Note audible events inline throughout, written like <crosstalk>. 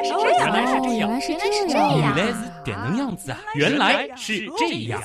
来是这样，原来是这样，原来是这样，原来是这样子啊！原来是这样。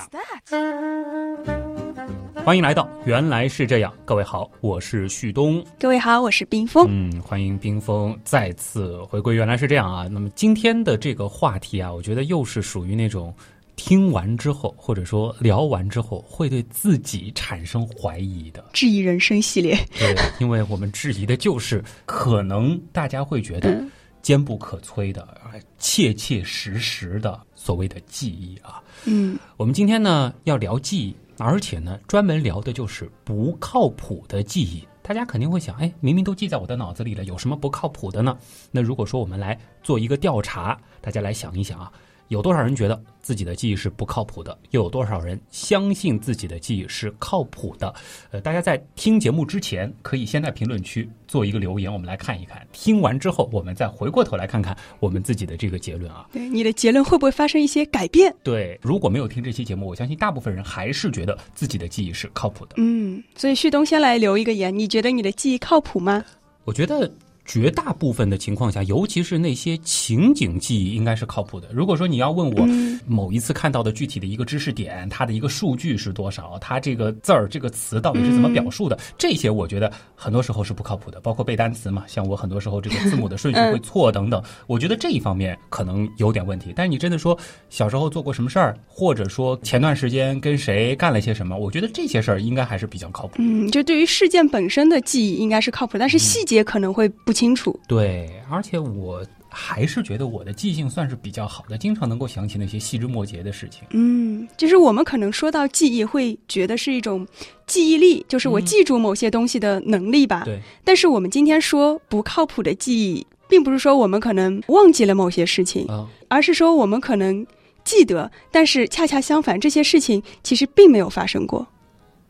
欢迎来到原来是这样，各位好，我是旭东，各位好，我是冰峰。嗯，欢迎冰峰再次回归。原来是这样啊。那么今天的这个话题啊，我觉得又是属于那种听完之后，或者说聊完之后，会对自己产生怀疑的质疑人生系列。对，因为我们质疑的就是可能大家会觉得坚不可摧的、切切实实的所谓的记忆啊。嗯，我们今天呢要聊记忆。而且呢，专门聊的就是不靠谱的记忆。大家肯定会想，哎，明明都记在我的脑子里了，有什么不靠谱的呢？那如果说我们来做一个调查，大家来想一想啊。有多少人觉得自己的记忆是不靠谱的？又有多少人相信自己的记忆是靠谱的？呃，大家在听节目之前，可以先在评论区做一个留言，我们来看一看。听完之后，我们再回过头来看看我们自己的这个结论啊。对，你的结论会不会发生一些改变？对，如果没有听这期节目，我相信大部分人还是觉得自己的记忆是靠谱的。嗯，所以旭东先来留一个言，你觉得你的记忆靠谱吗？我觉得。绝大部分的情况下，尤其是那些情景记忆，应该是靠谱的。如果说你要问我某一次看到的具体的一个知识点，它的一个数据是多少，它这个字儿、这个词到底是怎么表述的，这些我觉得很多时候是不靠谱的。包括背单词嘛，像我很多时候这个字母的顺序会错等等，我觉得这一方面可能有点问题。但是你真的说小时候做过什么事儿，或者说前段时间跟谁干了些什么，我觉得这些事儿应该还是比较靠谱。嗯，就对于事件本身的记忆应该是靠谱，但是细节可能会不。清楚，对，而且我还是觉得我的记性算是比较好的，经常能够想起那些细枝末节的事情。嗯，就是我们可能说到记忆，会觉得是一种记忆力，就是我记住某些东西的能力吧。对。但是我们今天说不靠谱的记忆，并不是说我们可能忘记了某些事情，而是说我们可能记得，但是恰恰相反，这些事情其实并没有发生过。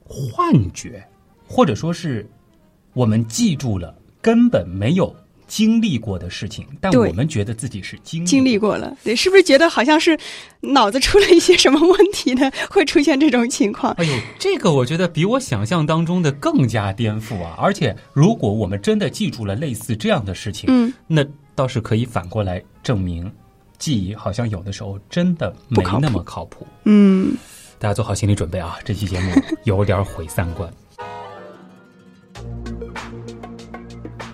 幻觉，或者说是我们记住了。根本没有经历过的事情，但我们觉得自己是经经历过了。对，是不是觉得好像是脑子出了一些什么问题呢？会出现这种情况？哎呦，这个我觉得比我想象当中的更加颠覆啊！而且，如果我们真的记住了类似这样的事情，嗯，那倒是可以反过来证明，记忆好像有的时候真的没那么靠谱。嗯，大家做好心理准备啊！这期节目有点毁三观。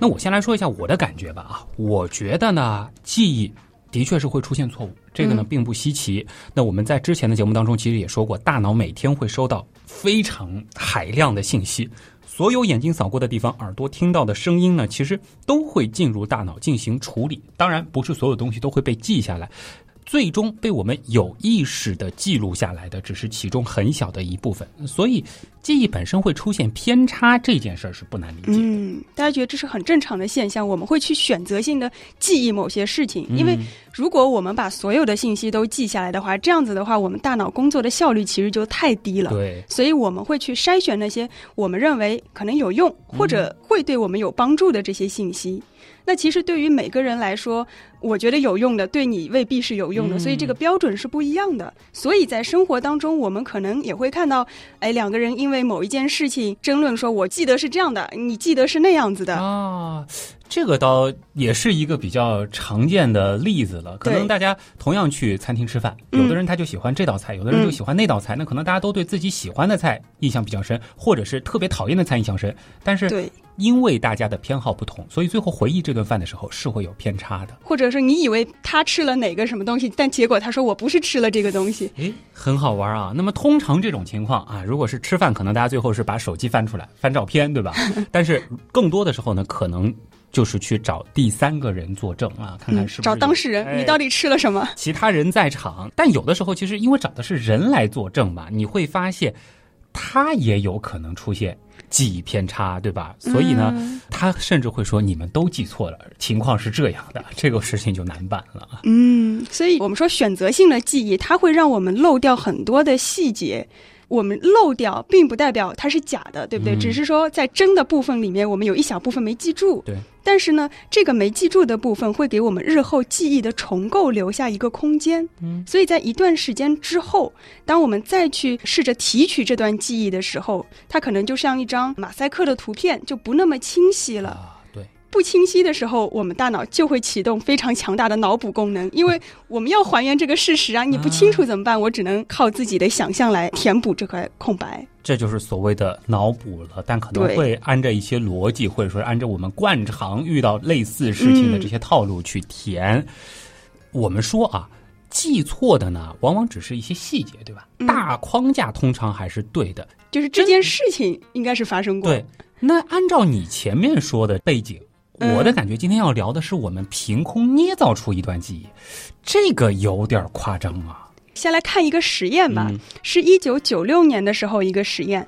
那我先来说一下我的感觉吧啊，我觉得呢，记忆的确是会出现错误，这个呢并不稀奇。那我们在之前的节目当中其实也说过，大脑每天会收到非常海量的信息，所有眼睛扫过的地方，耳朵听到的声音呢，其实都会进入大脑进行处理。当然，不是所有东西都会被记下来。最终被我们有意识的记录下来的，只是其中很小的一部分，所以记忆本身会出现偏差，这件事儿是不难理解。嗯，大家觉得这是很正常的现象，我们会去选择性的记忆某些事情，因为如果我们把所有的信息都记下来的话，这样子的话，我们大脑工作的效率其实就太低了。对，所以我们会去筛选那些我们认为可能有用或者会对我们有帮助的这些信息。那其实对于每个人来说，我觉得有用的，对你未必是有用的，所以这个标准是不一样的。所以在生活当中，我们可能也会看到，哎，两个人因为某一件事情争论，说我记得是这样的，你记得是那样子的啊。这个倒也是一个比较常见的例子了。可能大家同样去餐厅吃饭，有的人他就喜欢这道菜，有的人就喜欢那道菜。那可能大家都对自己喜欢的菜印象比较深，或者是特别讨厌的菜印象深。但是对。因为大家的偏好不同，所以最后回忆这顿饭的时候是会有偏差的。或者是你以为他吃了哪个什么东西，但结果他说我不是吃了这个东西。诶，很好玩啊。那么通常这种情况啊，如果是吃饭，可能大家最后是把手机翻出来翻照片，对吧？<laughs> 但是更多的时候呢，可能就是去找第三个人作证啊，看看是不是找当事人，你到底吃了什么？其他人在场，但有的时候其实因为找的是人来作证嘛，你会发现他也有可能出现。记忆偏差，对吧？所以呢，他甚至会说你们都记错了，情况是这样的，<laughs> 这个事情就难办了。嗯，所以我们说选择性的记忆，它会让我们漏掉很多的细节。我们漏掉，并不代表它是假的，对不对？只是说在真的部分里面，我们有一小部分没记住。对。但是呢，这个没记住的部分会给我们日后记忆的重构留下一个空间。嗯。所以在一段时间之后，当我们再去试着提取这段记忆的时候，它可能就像一张马赛克的图片，就不那么清晰了。不清晰的时候，我们大脑就会启动非常强大的脑补功能，因为我们要还原这个事实啊！你不清楚怎么办？我只能靠自己的想象来填补这块空白。这就是所谓的脑补了，但可能会按照一些逻辑，或者说按照我们惯常遇到类似事情的这些套路去填。我们说啊，记错的呢，往往只是一些细节，对吧？大框架通常还是对的，就是这件事情应该是发生过。对，那按照你前面说的背景，我的感觉今天要聊的是我们凭空捏造出一段记忆，这个有点夸张啊。先来看一个实验吧，是一九九六年的时候一个实验。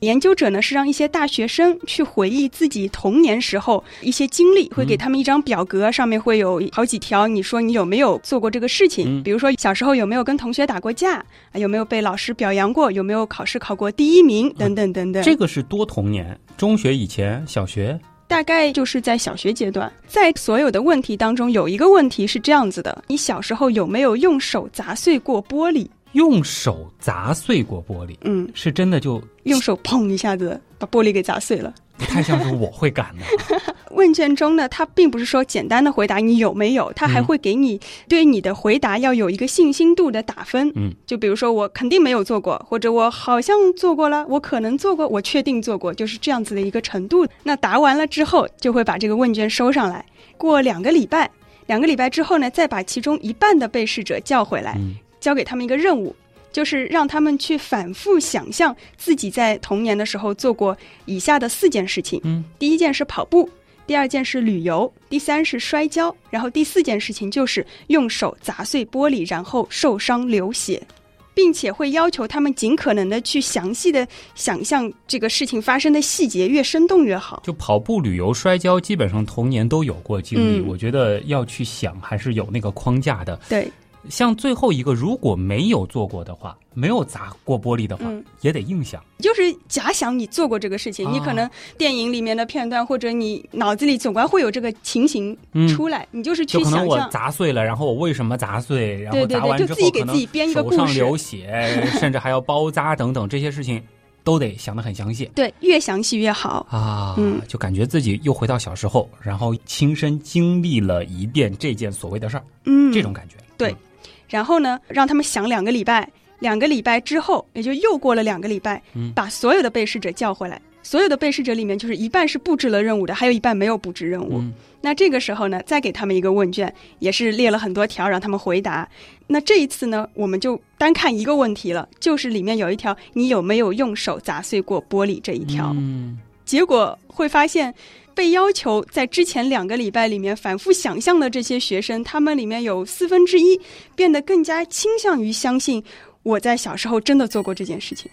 研究者呢是让一些大学生去回忆自己童年时候一些经历，会给他们一张表格，上面会有好几条，你说你有没有做过这个事情？比如说小时候有没有跟同学打过架，有没有被老师表扬过，有没有考试考过第一名，等等等等。这个是多童年，中学以前，小学大概就是在小学阶段，在所有的问题当中，有一个问题是这样子的：你小时候有没有用手砸碎过玻璃？用手砸碎过玻璃，嗯，是真的就用手砰一下子把玻璃给砸碎了，不太像是我会干的。问卷中呢，它并不是说简单的回答你有没有，它还会给你对你的回答要有一个信心度的打分，嗯，就比如说我肯定没有做过，或者我好像做过了，我可能做过，我确定做过，就是这样子的一个程度。那答完了之后，就会把这个问卷收上来，过两个礼拜，两个礼拜之后呢，再把其中一半的被试者叫回来。交给他们一个任务，就是让他们去反复想象自己在童年的时候做过以下的四件事情。嗯，第一件是跑步，第二件是旅游，第三是摔跤，然后第四件事情就是用手砸碎玻璃，然后受伤流血，并且会要求他们尽可能的去详细的想象这个事情发生的细节，越生动越好。就跑步、旅游、摔跤，基本上童年都有过经历。我觉得要去想，还是有那个框架的。对。像最后一个，如果没有做过的话，没有砸过玻璃的话，也得硬想。就是假想你做过这个事情，你可能电影里面的片段，或者你脑子里总归会有这个情形出来，你就是去想象。我砸碎了，然后我为什么砸碎？然后砸完之后可能手上流血，<laughs> 甚至还要包扎等等这些事情，都得想得很详细。对，越详细越好啊！嗯，就感觉自己又回到小时候，然后亲身经历了一遍这件所谓的事儿。嗯，这种感觉。对。然后呢，让他们想两个礼拜，两个礼拜之后，也就又过了两个礼拜，把所有的被试者叫回来。所有的被试者里面，就是一半是布置了任务的，还有一半没有布置任务。那这个时候呢，再给他们一个问卷，也是列了很多条让他们回答。那这一次呢，我们就单看一个问题了，就是里面有一条，你有没有用手砸碎过玻璃这一条？嗯结果会发现。被要求在之前两个礼拜里面反复想象的这些学生，他们里面有四分之一变得更加倾向于相信我在小时候真的做过这件事情。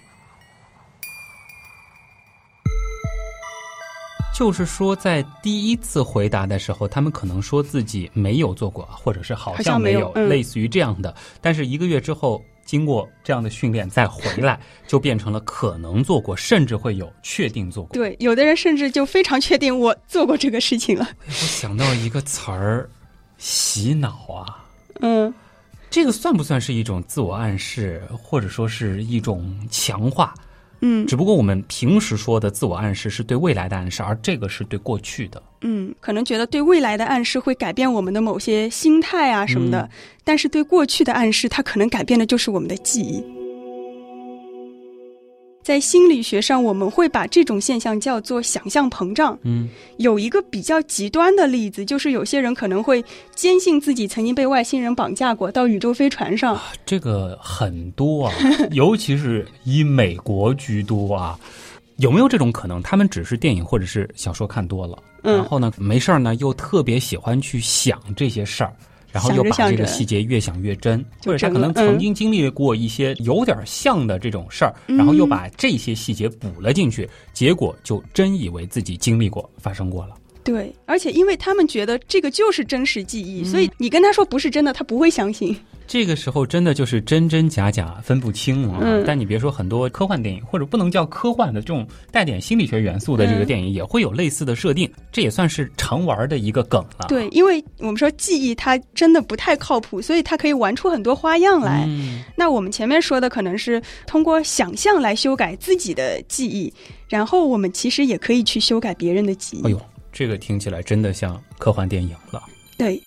就是说，在第一次回答的时候，他们可能说自己没有做过，或者是好像没有，类似于这样的。但是一个月之后。经过这样的训练再回来，<laughs> 就变成了可能做过，甚至会有确定做过。对，有的人甚至就非常确定我做过这个事情了。我想到一个词儿，洗脑啊。嗯，这个算不算是一种自我暗示，或者说是一种强化？嗯，只不过我们平时说的自我暗示是对未来的暗示，而这个是对过去的。嗯，可能觉得对未来的暗示会改变我们的某些心态啊什么的，但是对过去的暗示，它可能改变的就是我们的记忆。在心理学上，我们会把这种现象叫做想象膨胀。嗯，有一个比较极端的例子，就是有些人可能会坚信自己曾经被外星人绑架过，到宇宙飞船上。这个很多啊，<laughs> 尤其是以美国居多啊。有没有这种可能？他们只是电影或者是小说看多了，然后呢，没事儿呢，又特别喜欢去想这些事儿。然后又把这个细节越想越真，或者他可能曾经经历过一些有点像的这种事儿，然后又把这些细节补了进去，结果就真以为自己经历过、发生过了。对，而且因为他们觉得这个就是真实记忆，所以你跟他说不是真的，他不会相信。这个时候真的就是真真假假分不清啊！但你别说，很多科幻电影或者不能叫科幻的这种带点心理学元素的这个电影，也会有类似的设定。这也算是常玩的一个梗了。对，因为我们说记忆它真的不太靠谱，所以它可以玩出很多花样来。那我们前面说的可能是通过想象来修改自己的记忆，然后我们其实也可以去修改别人的记忆。哎呦。这个听起来真的像科幻电影了。对。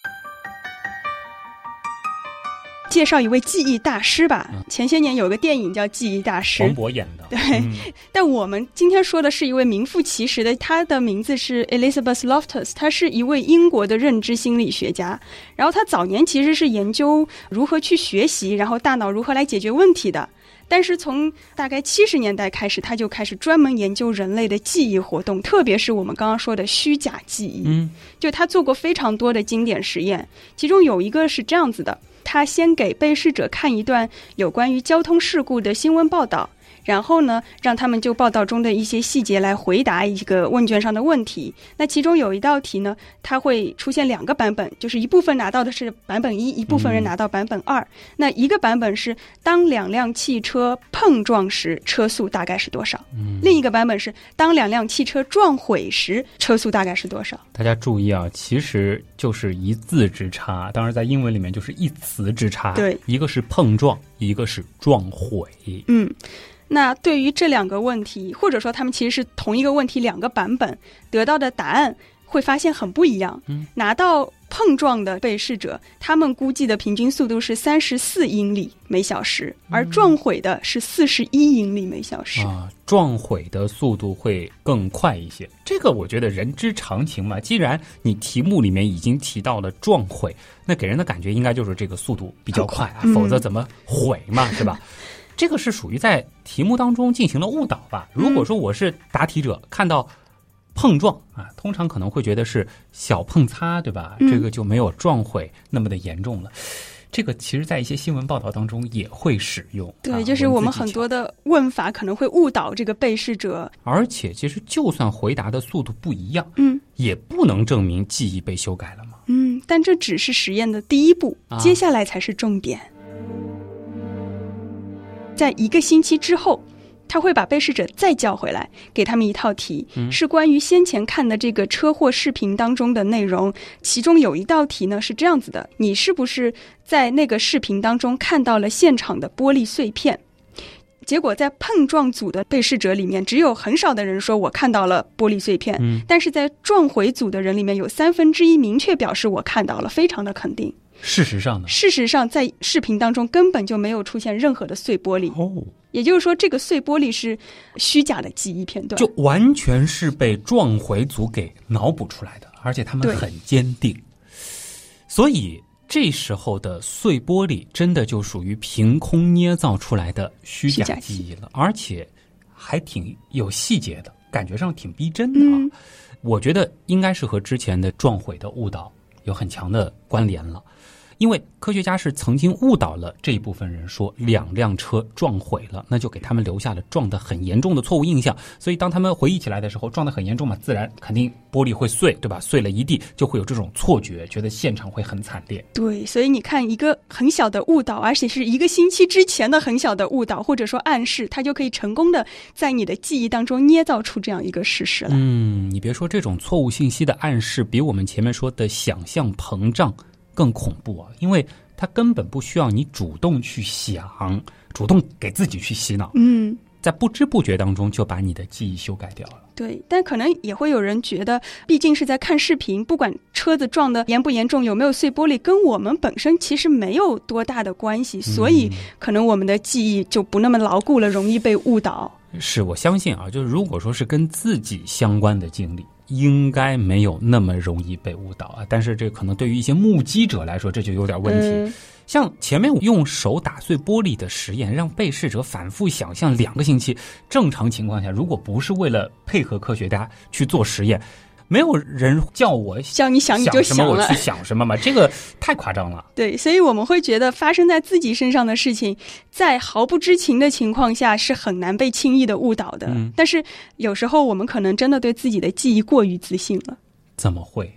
介绍一位记忆大师吧。前些年有个电影叫《记忆大师》，黄渤演的。对，<laughs> 但我们今天说的是一位名副其实的，他的名字是 Elizabeth Loftus，他是一位英国的认知心理学家。然后他早年其实是研究如何去学习，然后大脑如何来解决问题的。但是从大概七十年代开始，他就开始专门研究人类的记忆活动，特别是我们刚刚说的虚假记忆。嗯，就他做过非常多的经典实验，其中有一个是这样子的。他先给被试者看一段有关于交通事故的新闻报道。然后呢，让他们就报道中的一些细节来回答一个问卷上的问题。那其中有一道题呢，它会出现两个版本，就是一部分拿到的是版本一，一部分人拿到版本二。那一个版本是当两辆汽车碰撞时车速大概是多少？另一个版本是当两辆汽车撞毁时车速大概是多少？大家注意啊，其实就是一字之差，当然在英文里面就是一词之差。对，一个是碰撞，一个是撞毁。嗯。那对于这两个问题，或者说他们其实是同一个问题两个版本得到的答案，会发现很不一样。嗯，拿到碰撞的被试者，他们估计的平均速度是三十四英里每小时，而撞毁的是四十一英里每小时。啊，撞毁的速度会更快一些。这个我觉得人之常情嘛。既然你题目里面已经提到了撞毁，那给人的感觉应该就是这个速度比较快啊，否则怎么毁嘛，是吧？<laughs> 这个是属于在题目当中进行了误导吧？如果说我是答题者，看到碰撞啊，通常可能会觉得是小碰擦，对吧？这个就没有撞毁那么的严重了。这个其实，在一些新闻报道当中也会使用。对，就是我们很多的问法可能会误导这个被试者。而且，其实就算回答的速度不一样，嗯，也不能证明记忆被修改了嘛。嗯，但这只是实验的第一步，接下来才是重点。在一个星期之后，他会把被试者再叫回来，给他们一套题，是关于先前看的这个车祸视频当中的内容。其中有一道题呢是这样子的：你是不是在那个视频当中看到了现场的玻璃碎片？结果在碰撞组的被试者里面，只有很少的人说我看到了玻璃碎片，但是在撞毁组的人里面有三分之一明确表示我看到了，非常的肯定。事实上呢？事实上，在视频当中根本就没有出现任何的碎玻璃。哦，也就是说，这个碎玻璃是虚假的记忆片段，就完全是被撞毁组给脑补出来的，而且他们很坚定。所以这时候的碎玻璃真的就属于凭空捏造出来的虚假记忆了，而且还挺有细节的，感觉上挺逼真的啊。我觉得应该是和之前的撞毁的误导有很强的关联了。因为科学家是曾经误导了这一部分人，说两辆车撞毁了，那就给他们留下了撞得很严重的错误印象。所以当他们回忆起来的时候，撞得很严重嘛，自然肯定玻璃会碎，对吧？碎了一地，就会有这种错觉，觉得现场会很惨烈。对，所以你看，一个很小的误导，而且是一个星期之前的很小的误导，或者说暗示，它就可以成功的在你的记忆当中捏造出这样一个事实来。嗯，你别说，这种错误信息的暗示，比我们前面说的想象膨胀。更恐怖啊，因为他根本不需要你主动去想，主动给自己去洗脑，嗯，在不知不觉当中就把你的记忆修改掉了。对，但可能也会有人觉得，毕竟是在看视频，不管车子撞的严不严重，有没有碎玻璃，跟我们本身其实没有多大的关系，所以可能我们的记忆就不那么牢固了，容易被误导。是我相信啊，就是如果说是跟自己相关的经历。应该没有那么容易被误导啊，但是这可能对于一些目击者来说，这就有点问题。像前面用手打碎玻璃的实验，让被试者反复想象两个星期，正常情况下，如果不是为了配合科学家去做实验。没有人叫我叫你想你就想我去想什么嘛，这个太夸张了。<laughs> 对，所以我们会觉得发生在自己身上的事情，在毫不知情的情况下是很难被轻易的误导的。但是有时候我们可能真的对自己的记忆过于自信了。怎么会？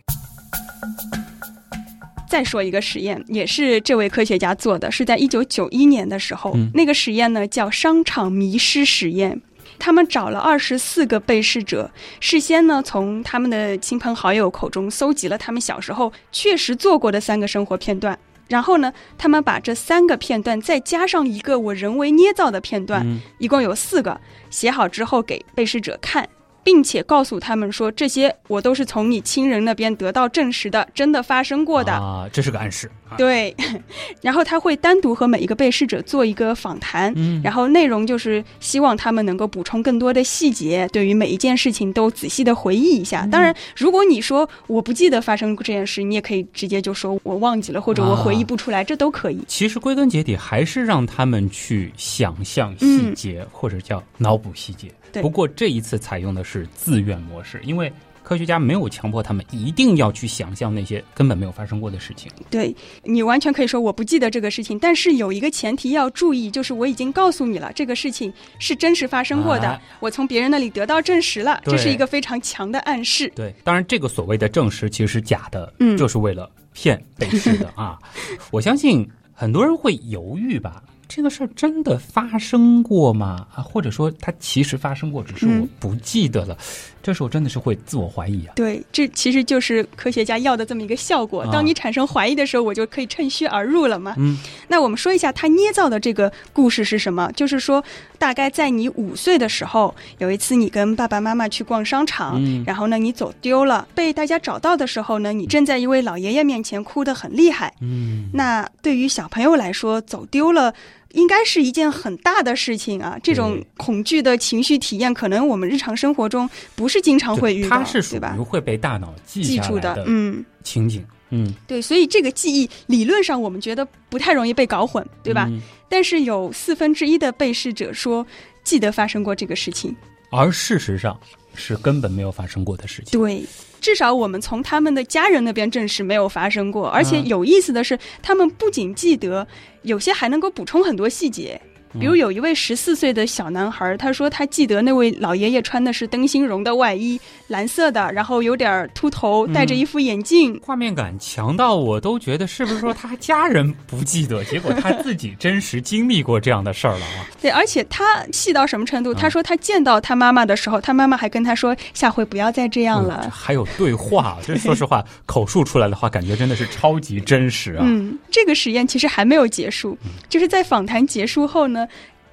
再说一个实验，也是这位科学家做的，是在一九九一年的时候，那个实验呢叫商场迷失实验。他们找了二十四个被试者，事先呢从他们的亲朋好友口中搜集了他们小时候确实做过的三个生活片段，然后呢，他们把这三个片段再加上一个我人为捏造的片段，一共有四个，写好之后给被试者看。并且告诉他们说，这些我都是从你亲人那边得到证实的，真的发生过的。啊，这是个暗示。啊、对，<laughs> 然后他会单独和每一个被试者做一个访谈，嗯然后内容就是希望他们能够补充更多的细节，对于每一件事情都仔细的回忆一下。当然，如果你说我不记得发生过这件事，你也可以直接就说我忘记了，或者我回忆不出来，这都可以。其实归根结底还是让他们去想象细节，或者叫脑补细节。对不过这一次采用的是自愿模式，因为科学家没有强迫他们一定要去想象那些根本没有发生过的事情。对你完全可以说我不记得这个事情，但是有一个前提要注意，就是我已经告诉你了，这个事情是真实发生过的，哎我从别人那里得到证实了，这是一个非常强的暗示。对，当然这个所谓的证实其实是假的，嗯就是为了骗被试的啊。<laughs> 我相信很多人会犹豫吧。这个事儿真的发生过吗？啊，或者说它其实发生过，只是我嗯不记得了。这时候真的是会自我怀疑啊。对，这其实就是科学家要的这么一个效果。啊当你产生怀疑的时候，我就可以趁虚而入了嘛。嗯，那我们说一下他捏造的这个故事是什么？就是说，大概在你五岁的时候，有一次你跟爸爸妈妈去逛商场，嗯然后呢你走丢了，被大家找到的时候呢，你正在一位老爷爷面前哭得很厉害。嗯，那对于小朋友来说，走丢了。应该是一件很大的事情啊！这种恐惧的情绪体验，可能我们日常生活中不是经常会遇到，它是属对吧于？会被大脑记记住的，嗯，情景，嗯，对，所以这个记忆理论上我们觉得不太容易被搞混，对吧？嗯但是有四分之一的被试者说记得发生过这个事情，而事实上是根本没有发生过的事情。对，至少我们从他们的家人那边证实没有发生过，而且嗯有意思的是，他们不仅记得，有些还能够补充很多细节。比如有一位十四岁的小男孩，他说他记得那位老爷爷穿的是灯芯绒的外衣，蓝色的，然后有点秃头，戴着一副眼镜。画面感强到我都觉得是不是说他家人不记得，<laughs> 结果他自己真实经历过这样的事儿了啊？对，而且他细到什么程度？嗯他说他见到他妈妈的时候，他妈妈还跟他说下回不要再这样了。还有对话，这说实话，<laughs> 口述出来的话，感觉真的是超级真实啊！嗯，这个实验其实还没有结束，就是在访谈结束后呢，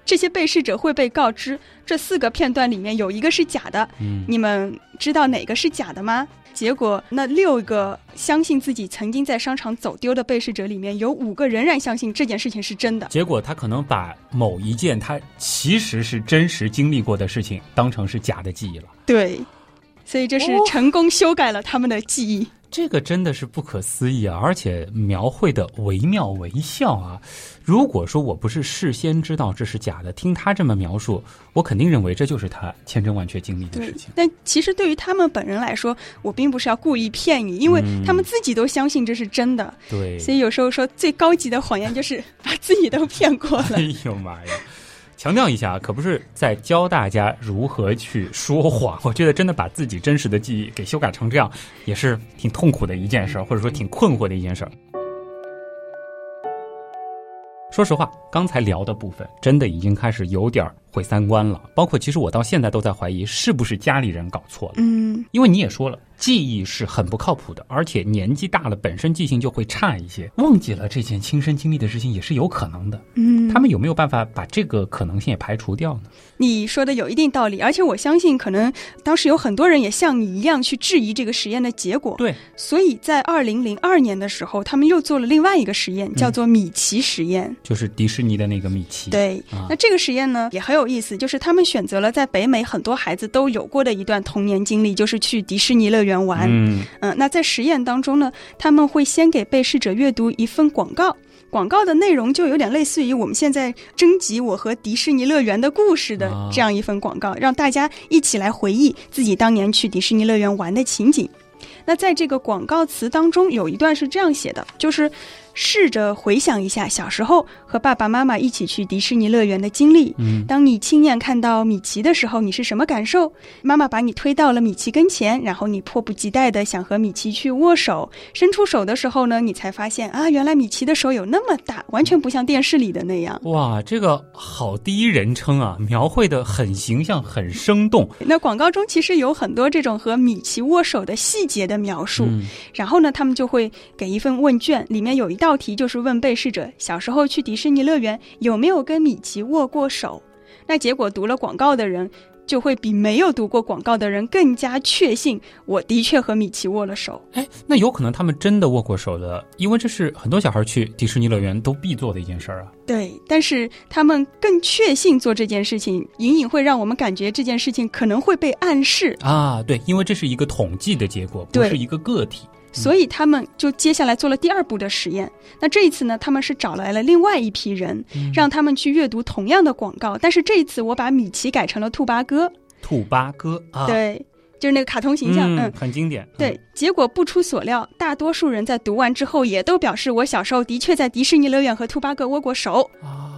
这些被试者会被告知这四个片段里面有一个是假的，嗯，你们知道哪个是假的吗？结果那六个相信自己曾经在商场走丢的被试者里面，有五个仍然相信这件事情是真的。结果他可能把某一件他其实是真实经历过的事情当成是假的记忆了。对，所以这是哦成功修改了他们的记忆。这个真的是不可思议啊！而且描绘的惟妙惟肖啊！如果说我不是事先知道这是假的，听他这么描述，我肯定认为这就是他千真万确经历的事情，。但其实对于他们本人来说，我并不是要故意骗你，因为嗯他们自己都相信这是真的。对，所以有时候说最高级的谎言就是把自己都骗过了 <laughs> 哎。呦妈呀！强调一下，可不是在教大家如何去说谎。<laughs> 我觉得真的把自己真实的记忆给修改成这样，也是挺痛苦的一件事儿，或者说挺困惑的一件事儿。说实话，刚才聊的部分真的已经开始有点儿毁三观了。包括其实我到现在都在怀疑，是不是家里人搞错了。嗯，因为你也说了，记忆是很不靠谱的，而且年纪大了，本身记性就会差一些，忘记了这件亲身经历的事情也是有可能的。嗯，他们有没有办法把这个可能性也排除掉呢？你说的有一定道理，而且我相信，可能当时有很多人也像你一样去质疑这个实验的结果。对，所以在二零零二年的时候，他们又做了另外一个实验，叫做米奇实验。就是迪士尼的那个米奇。，对，啊那这个实验呢也很有意思，就是他们选择了在北美很多孩子都有过的一段童年经历，就是去迪士尼乐园玩。嗯，嗯，那在实验当中呢，他们会先给被试者阅读一份广告。广告的内容就有点类似于我们现在征集我和迪士尼乐园的故事的啊这样一份广告，让大家一起来回忆自己当年去迪士尼乐园玩的情景。那在这个广告词当中，有一段是这样写的，就是试着回想一下小时候和爸爸妈妈一起去迪士尼乐园的经历。嗯，当你亲眼看到米奇的时候，你是什么感受？妈妈把你推到了米奇跟前，然后你迫不及待地想和米奇去握手。伸出手的时候呢，你才发现啊，原来米奇的手有那么大，完全不像电视里的那样。哇，这个好第一人称啊，描绘的很形象，很生动。那广告中其实有很多这种和米奇握手的细节的描述。嗯，然后呢，他们就会给一份问卷，里面有一道题就是问被试者小时候去迪士尼乐园有没有跟米奇握过手。那结果读了广告的人，就会比没有读过广告的人更加确信，我的确和米奇握了手。哎，那有可能他们真的握过手的，因为这是很多小孩去迪士尼乐园都必做的一件事儿啊。对，但是他们更确信做这件事情，隐隐会让我们感觉这件事情可能会被暗示啊。对，因为这是一个统计的结果，不是一个个体。所以他们就接下来做了第二步的实验。那这一次呢，他们是找来了另外一批人，让他们去阅读同样的广告。但是这一次，我把米奇改成了兔八哥。兔八哥啊，对，就是那个卡通形象，嗯，很经典。对，结果不出所料，大多数人在读完之后也都表示，我小时候的确在迪士尼乐园和兔八哥握过手啊。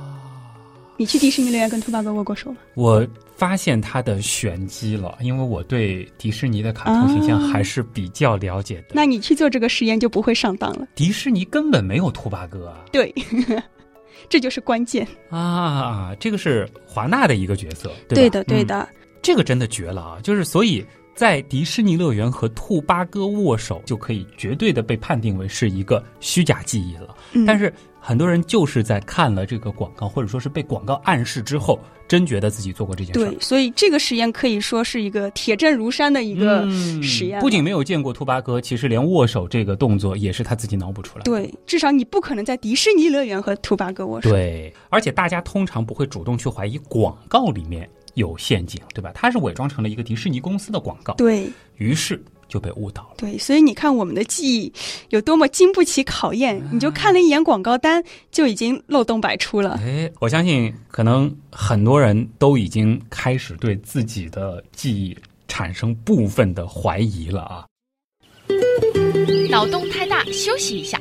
你去迪士尼乐园跟兔八哥握过手吗？我。发现它的玄机了，因为我对迪士尼的卡通形象还是比较了解的。那你去做这个实验就不会上当了。迪士尼根本没有兔八哥啊！对，<laughs> 这就是关键啊！这个是华纳的一个角色，对的，对的，这个真的绝了啊！就是所以在迪士尼乐园和兔八哥握手，就可以绝对的被判定为是一个虚假记忆了。但是。很多人就是在看了这个广告，或者说是被广告暗示之后，真觉得自己做过这件事。对，所以这个实验可以说是一个铁证如山的一个实验。不仅没有见过兔八哥，其实连握手这个动作也是他自己脑补出来。对，至少你不可能在迪士尼乐园和兔八哥握手。对，而且大家通常不会主动去怀疑广告里面有陷阱，对吧？它是伪装成了一个迪士尼公司的广告。对于是。就被误导了。对，所以你看我们的记忆有多么经不起考验，你就看了一眼广告单，就已经漏洞百出了。哎，我相信可能很多人都已经开始对自己的记忆产生部分的怀疑了啊！脑洞太大，休息一下。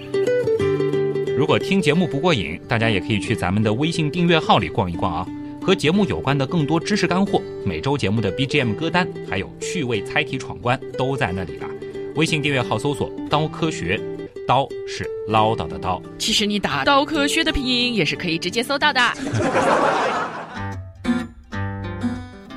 如果听节目不过瘾，大家也可以去咱们的微信订阅号里逛一逛啊。和节目有关的更多知识干货，每周节目的 BGM 歌单，还有趣味猜题闯关，都在那里了。微信订阅号搜索“刀科学”，刀是唠叨的刀。其实你打“刀科学”的拼音也是可以直接搜到的。<laughs>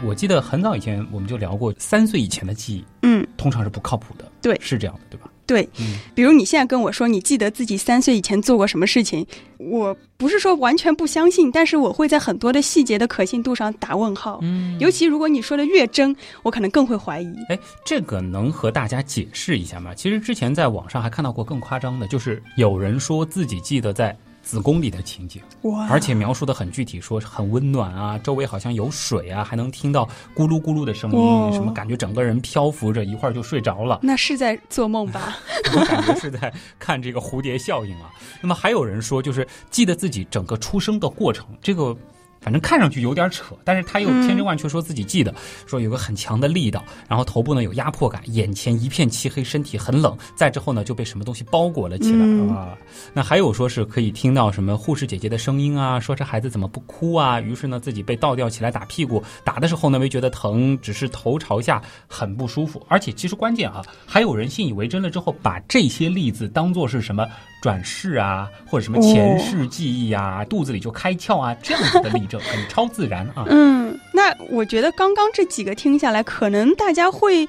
我记得很早以前我们就聊过，三岁以前的记忆，嗯，通常是不靠谱的。对，是这样的，对吧？对，比如你现在跟我说你记得自己三岁以前做过什么事情，我不是说完全不相信，但是我会在很多的细节的可信度上打问号。嗯，尤其如果你说的越真，我可能更会怀疑。哎，这个能和大家解释一下吗？其实之前在网上还看到过更夸张的，就是有人说自己记得在。子宫里的情景，哇！而且描述的很具体，说很温暖啊，周围好像有水啊，还能听到咕噜咕噜的声音，什么感觉整个人漂浮着，一会儿就睡着了。那是在做梦吧？<laughs> 我感觉是在看这个蝴蝶效应啊。那么还有人说，就是记得自己整个出生的过程，这个。反正看上去有点扯，但是他又千真万确说自己记得，说有个很强的力道，然后头部呢有压迫感，眼前一片漆黑，身体很冷，再之后呢就被什么东西包裹了起来啊。那还有说是可以听到什么护士姐姐的声音啊，说这孩子怎么不哭啊？于是呢自己被倒吊起来打屁股，打的时候呢没觉得疼，只是头朝下很不舒服。而且其实关键啊，还有人信以为真了之后，把这些例子当做是什么转世啊，或者什么前世记忆啊，肚子里就开窍啊这样子的例。就很超自然啊！嗯，那我觉得刚刚这几个听下来，可能大家会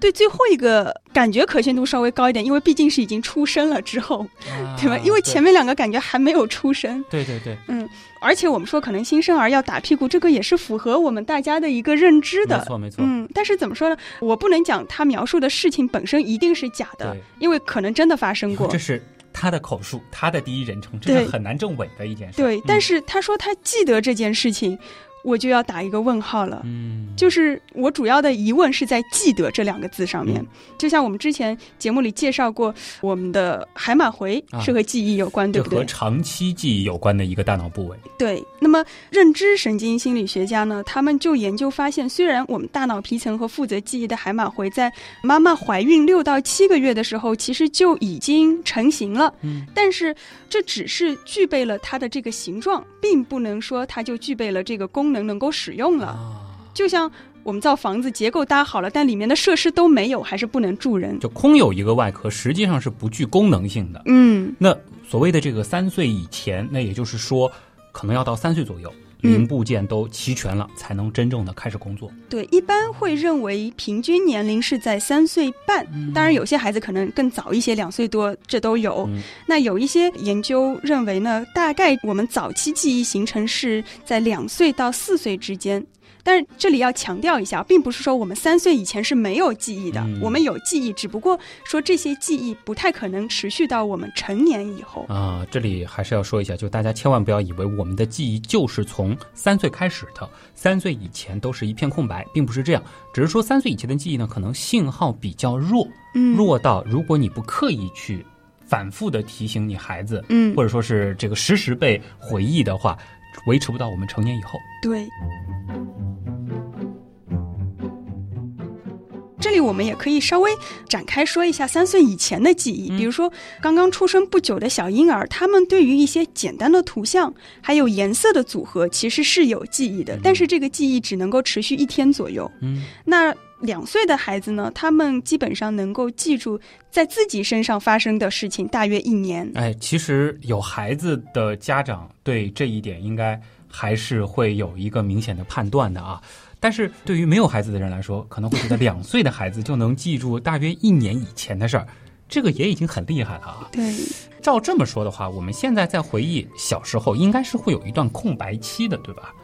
对最后一个感觉可信度稍微高一点，因为毕竟是已经出生了之后，对吧？因为前面两个感觉还没有出生。对对对，嗯，而且我们说可能新生儿要打屁股，这个也是符合我们大家的一个认知的。没错没错。嗯，但是怎么说呢？我不能讲他描述的事情本身一定是假的，因为可能真的发生过。这是。他的口述，他的第一人称，这是很难证伪的一件事。对，但是他说他记得这件事情。我就要打一个问号了，嗯，就是我主要的疑问是在“记得”这两个字上面。就像我们之前节目里介绍过，我们的海马回是和记忆有关，对不对？和长期记忆有关的一个大脑部位。对，那么认知神经心理学家呢，他们就研究发现，虽然我们大脑皮层和负责记忆的海马回在妈妈怀孕六到七个月的时候，其实就已经成型了，嗯，但是这只是具备了它的这个形状，并不能说它就具备了这个功。能能够使用了，就像我们造房子，结构搭好了，但里面的设施都没有，还是不能住人。就空有一个外壳，实际上是不具功能性的。嗯，那所谓的这个三岁以前，那也就是说，可能要到三岁左右。零部件都齐全了，才能真正的开始工作。对，一般会认为平均年龄是在三岁半，当然有些孩子可能更早一些，两岁多这都有。那有一些研究认为呢，大概我们早期记忆形成是在两岁到四岁之间。但是这里要强调一下，并不是说我们三岁以前是没有记忆的，嗯我们有记忆，只不过说这些记忆不太可能持续到我们成年以后。啊、这里还是要说一下，就大家千万不要以为我们的记忆就是从三岁开始的，三岁以前都是一片空白，并不是这样。只是说三岁以前的记忆呢，可能信号比较弱，嗯，弱到如果你不刻意去反复的提醒你孩子，嗯或，者说是这个时时被回忆的话，维持不到我们成年以后。对。这里我们也可以稍微展开说一下三岁以前的记忆，嗯比如说刚刚出生不久的小婴儿，他们对于一些简单的图像还有颜色的组合，其实是有记忆的，但是这个记忆只能够持续一天左右。嗯，那两岁的孩子呢，他们基本上能够记住在自己身上发生的事情大约一年。哎，其实有孩子的家长对这一点应该还是会有一个明显的判断的啊。但是对于没有孩子的人来说，可能会觉得两岁的孩子就能记住大约一年以前的事儿，这个也已经很厉害了啊。对，照这么说的话，我们现在在回忆小时候，应该是会有一段空白期的，对吧？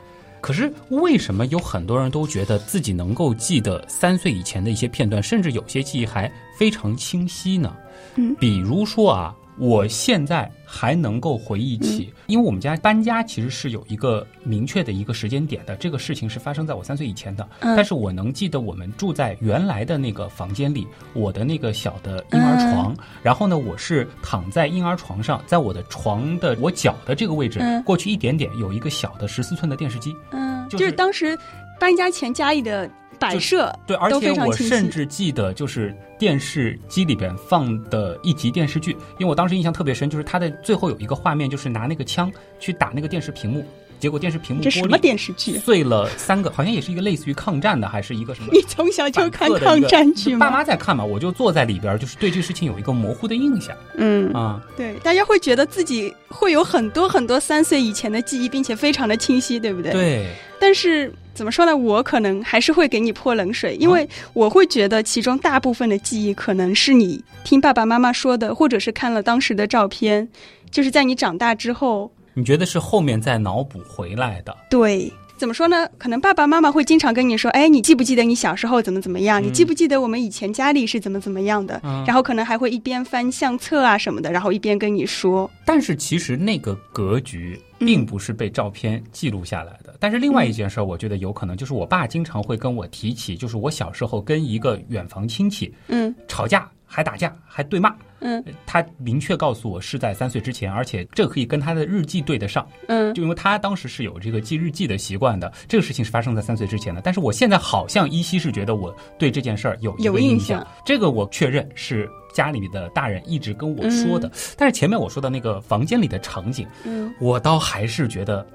可是为什么有很多人都觉得自己能够记得三岁以前的一些片段，甚至有些记忆还非常清晰呢？嗯比如说啊，我现在还能够回忆起，因为我们家搬家其实是有一个明确的一个时间点的，这个事情是发生在我三岁以前的。嗯但是我能记得我们住在原来的那个房间里，我的那个小的婴儿床，然后呢，我是躺在婴儿床上，在我的床的我脚的这个位置，嗯过去一点点有一个小的十四寸的电视机。嗯，就就是是当时搬家前家里的摆设，对，而都且我甚至记得，就是电视机里边放的一集电视剧，因为我当时印象特别深，就是它的最后有一个画面，就是拿那个枪去打那个电视屏幕，结果电视屏幕这什么电视剧？碎了三个，好像也是一个类似于抗战的，还是一个什么 <laughs> 你从小就看抗战剧爸？妈在看嘛，我就坐在里边，就是对这个事情有一个模糊的印象嗯，啊。对，大家会觉得自己会有很多很多三岁以前的记忆，并且非常的清晰，对不对？。对，但是怎么说呢？我可能还是会给你泼冷水，因为我会觉得其中大部分的记忆可能是你听爸爸妈妈说的，或者是看了当时的照片，就是在你长大之后，你觉得是后面再脑补回来的？对。怎么说呢？可能爸爸妈妈会经常跟你说：“哎，你记不记得你小时候怎么怎么样？嗯你记不记得我们以前家里是怎么怎么样的？”嗯然后可能还会一边翻相册啊什么的，然后一边跟你说。但是其实那个格局嗯并不是被照片记录下来的。但是另外一件事儿，我觉得有可能就是我爸经常会跟我提起，就是我小时候跟一个远房亲戚嗯吵架，还打架，还对骂。嗯他明确告诉我是在三岁之前，而且这可以跟他的日记对得上，嗯就因为他当时是有这个记日记的习惯的。这个事情是发生在三岁之前的，但是我现在好像依稀是觉得我对这件事儿有有印印象这个我确认是家里的大人一直跟我说的。但是前面我说的那个房间里的场景，嗯，我倒还是觉得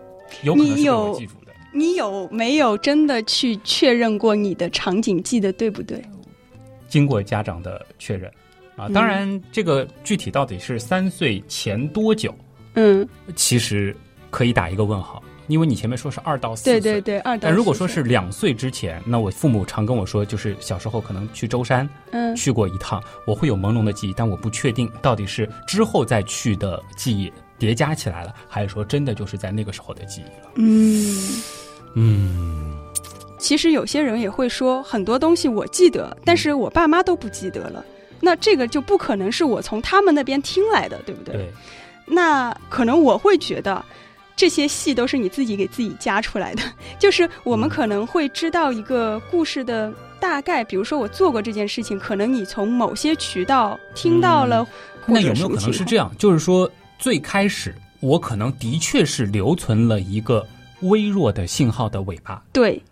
有可能是我记住的。你有没有真的去确认过你的场景记得对不对？经过家长的确认。啊，嗯。当然这个具体到底是三岁前多久，嗯，其实可以打一个问号，因为你前面说是二到四岁。对对对，二到但如果说是两岁之前，那我父母常跟我说，就是小时候可能去舟山嗯。去过一趟，我会有朦胧的记忆，但我不确定到底是之后再去的记忆叠加起来了，还是说真的就是在那个时候的记忆了。嗯，嗯，其实有些人也会说很多东西我记得，但是我爸妈都不记得了。那这个就不可能是我从他们那边听来的，对不对？对，那可能我会觉得。这些戏都是你自己给自己加出来的，<laughs> 就是我们嗯可能会知道一个故事的大概，比如说我做过这件事情，可能你从某些渠道听到了，嗯那有没有可能是这样？就是说，最开始我可能的确是留存了一个微弱的信号的尾巴，对，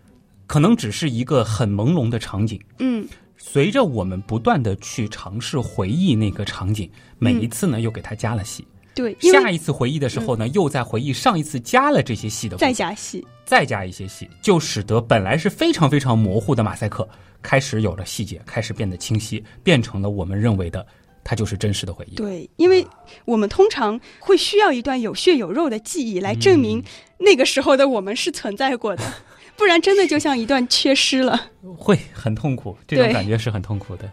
可能只是一个很朦胧的场景。嗯随着我们不断的去尝试回忆那个场景，每一次呢又给它加了戏。对，下一次回忆的时候呢，又在回忆上一次加了这些戏的再加戏，再加一些戏，就使得本来是非常非常模糊的马赛克，开始有了细节，开始变得清晰，变成了我们认为的它就是真实的回忆。对，因为我们通常会需要一段有血有肉的记忆来证明那个时候的我们是存在过的，不然真的就像一段缺失了。会很痛苦，这种感觉是很痛苦的。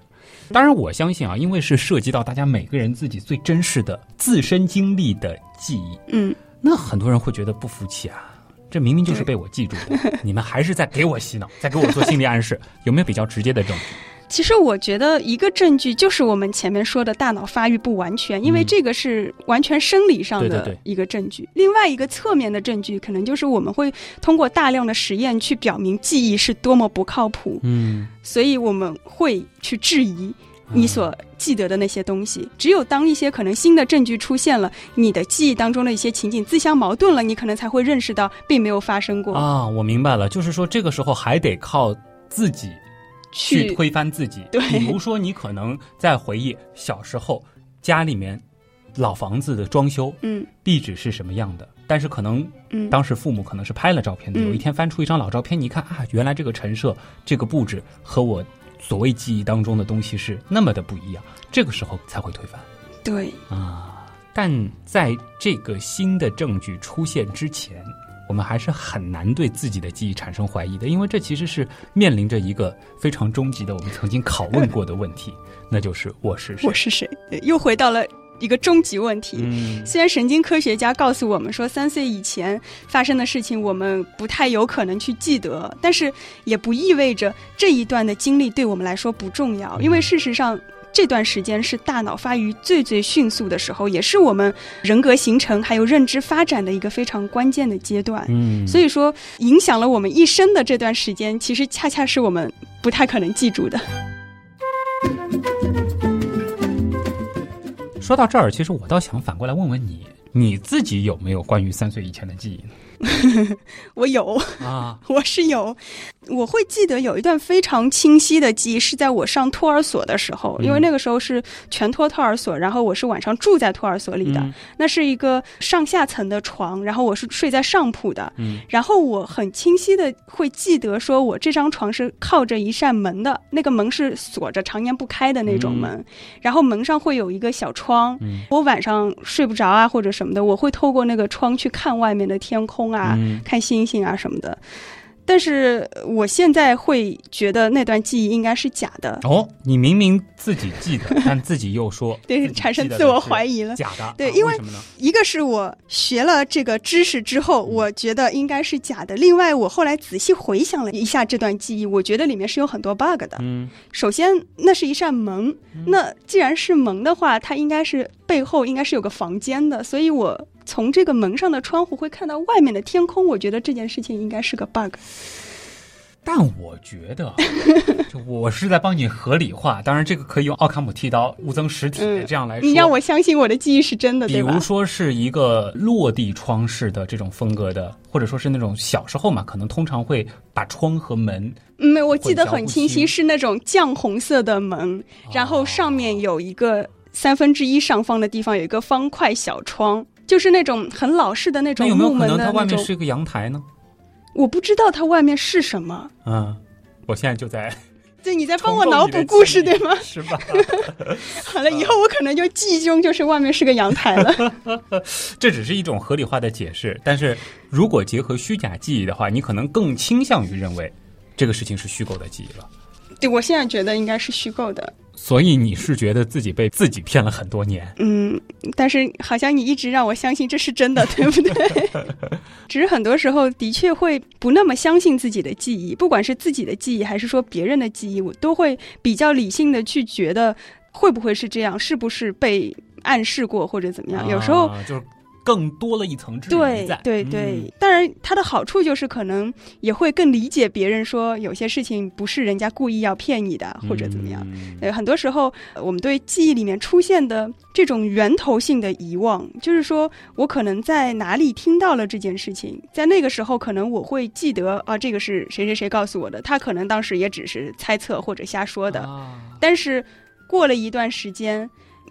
当然，我相信啊，因为是涉及到大家每个人自己最真实的自身经历的记忆，嗯，那很多人会觉得不服气啊。这明明就是被我记住的，<laughs> 你们还是在给我洗脑，在给我做心理暗示，有没有比较直接的证据？其实我觉得一个证据就是我们前面说的大脑发育不完全，因为这个是完全生理上的一个证据。另外一个侧面的证据，可能就是我们会通过大量的实验去表明记忆是多么不靠谱，嗯，所以我们会去质疑你所记得的那些东西。只有当一些可能新的证据出现了，你的记忆当中的一些情景自相矛盾了，你可能才会认识到并没有发生过。啊，我明白了，就是说这个时候还得靠自己去去推翻自己。对比如说你可能在回忆小时候家里面老房子的装修，嗯壁纸是什么样的，但是可能嗯，当时父母可能是拍了照片的，嗯有一天翻出一张老照片，你一看啊，原来这个陈设、这个布置和我所谓记忆当中的东西是那么的不一样，这个时候才会推翻对，啊。但在这个新的证据出现之前，我们还是很难对自己的记忆产生怀疑的，因为这其实是面临着一个非常终极的我们曾经拷问过的问题，<laughs> 那就是我是谁我。是谁？又回到了一个终极问题。嗯虽然神经科学家告诉我们说，三岁以前发生的事情我们不太有可能去记得，但是也不意味着这一段的经历对我们来说不重要，因为事实上。这段时间是大脑发育最最迅速的时候，也是我们人格形成还有认知发展的一个非常关键的阶段。嗯，所以说，影响了我们一生的这段时间，其实恰恰是我们不太可能记住的。说到这儿，其实我倒想反过来问问你，你自己有没有关于三岁以前的记忆 <laughs> 我有，啊，<laughs> 我是有，我会记得有一段非常清晰的记忆，是在我上托儿所的时候，因为嗯。那个时候是全托托儿所，然后我是晚上住在托儿所里的，嗯。那是一个上下层的床，然后我是睡在上铺的，嗯。然后我很清晰的会记得，说我这张床是靠着一扇门的，那个门是锁着，常年不开的那种门，然后门上会有一个小窗。嗯。我晚上睡不着啊，或者什么的，我会透过那个窗去看外面的天空啊，嗯看星星啊什么的。但是我现在会觉得那段记忆应该是假的，哦，你明明自己记得，<laughs> 但自己又说 <laughs> 对，产生自我怀疑了。假的，啊对因为？一个是我学了这个知识之后，我觉得应该是假的。另外，我后来仔细回想了一下这段记忆，我觉得里面是有很多 bug 的。嗯首先，那是一扇门，那既然是门的话，它应该是背后应该是有个房间的，所以我从这个门上的窗户会看到外面的天空。我觉得这件事情应该是个 bug。但我觉得，<laughs> 就我是在帮你合理化。当然，这个可以用奥卡姆剃刀、勿增实体嗯这样来说。你让我相信我的记忆是真的，比如？说是一个落地窗式的这种风格的，或者说是那种小时候嘛，可能通常会把窗和门嗯，我记得很清晰，是那种酱红色的门，然后上面有一个三分之一上方的地方有一个方块小窗，就是那种很老式的那那种有没有可木门的能它外。面是一个阳台呢？我不知道它外面是什么。嗯，我现在就在 <laughs> 对，你在帮我脑补故事，对吗？是吧？<laughs> 好了，以后我可能就记忆中就是外面是个阳台了。<laughs> 这只是一种合理化的解释，但是如果结合虚假记忆的话，你可能更倾向于认为这个事情是虚构的记忆了。对，我现在觉得应该是虚构的。所以你是觉得自己被自己骗了很多年？嗯，但是好像你一直让我相信这是真的，对不对？<laughs> 只是很多时候的确会不那么相信自己的记忆，不管是自己的记忆还是说别人的记忆，我都会比较理性的去觉得会不会是这样，是不是被暗示过或者怎么样。有时候啊就是更多了一层质疑对在。对对，当然它的好处就是可能也会更理解别人说有些事情不是人家故意要骗你的，嗯或者怎么样。嗯呃，很多时候呃我们对记忆里面出现的这种源头性的遗忘，就是说我可能在哪里听到了这件事情，在那个时候可能我会记得啊，这个是谁谁谁告诉我的，他可能当时也只是猜测或者瞎说的，啊但是过了一段时间。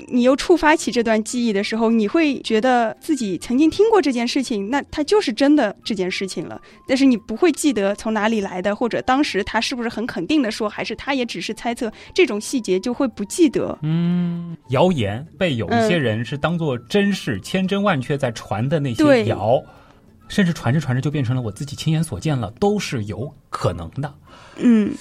你又触发起这段记忆的时候，你会觉得自己曾经听过这件事情，那它就是真的这件事情了。但是你不会记得从哪里来的，或者当时他是不是很肯定的说，还是他也只是猜测，这种细节就会不记得。嗯，谣言被有一些人是当做真事，千真万确在传的那些谣，甚至传着传着就变成了我自己亲眼所见了，都是有可能的。嗯，